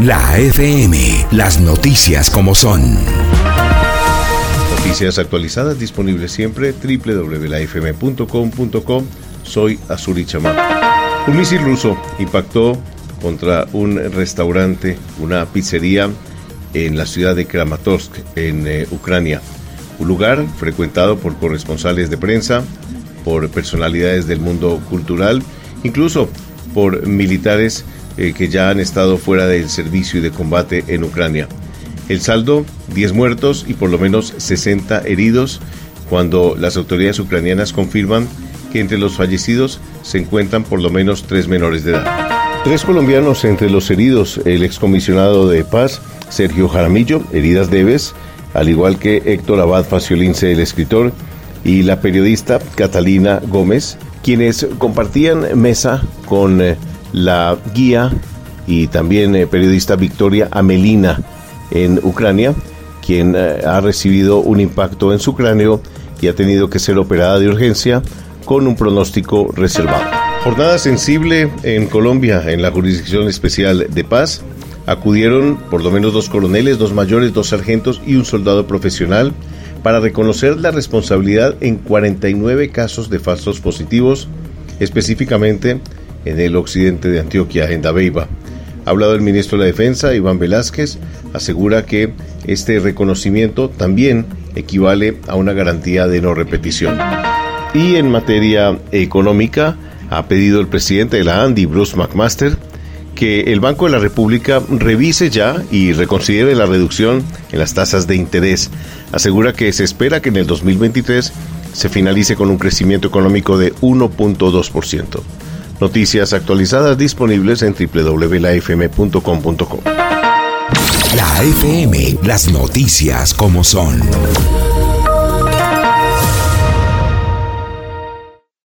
La FM, las noticias como son. Noticias actualizadas disponibles siempre www.lafm.com.com. Soy Azuri Chamán. Un misil ruso impactó contra un restaurante, una pizzería en la ciudad de Kramatorsk, en eh, Ucrania. Un lugar frecuentado por corresponsales de prensa, por personalidades del mundo cultural, incluso por militares eh, que ya han estado fuera del servicio y de combate en Ucrania. El saldo, 10 muertos y por lo menos 60 heridos, cuando las autoridades ucranianas confirman que entre los fallecidos se encuentran por lo menos tres menores de edad. Tres colombianos entre los heridos, el excomisionado de paz, Sergio Jaramillo, heridas leves, al igual que Héctor Abad Faciolince, el escritor, y la periodista Catalina Gómez, quienes compartían mesa con eh, la guía y también eh, periodista Victoria Amelina en Ucrania, quien eh, ha recibido un impacto en su cráneo y ha tenido que ser operada de urgencia con un pronóstico reservado. Jornada sensible en Colombia, en la Jurisdicción Especial de Paz. Acudieron por lo menos dos coroneles, dos mayores, dos sargentos y un soldado profesional para reconocer la responsabilidad en 49 casos de falsos positivos, específicamente en el occidente de Antioquia, en Dabeiba. Ha hablado el ministro de la Defensa, Iván Velázquez, asegura que este reconocimiento también equivale a una garantía de no repetición. Y en materia económica, ha pedido el presidente de la ANDI, Bruce McMaster, que el Banco de la República revise ya y reconsidere la reducción en las tasas de interés. Asegura que se espera que en el 2023 se finalice con un crecimiento económico de 1.2%. Noticias actualizadas disponibles en www.lafm.com.co. La FM, las noticias como son.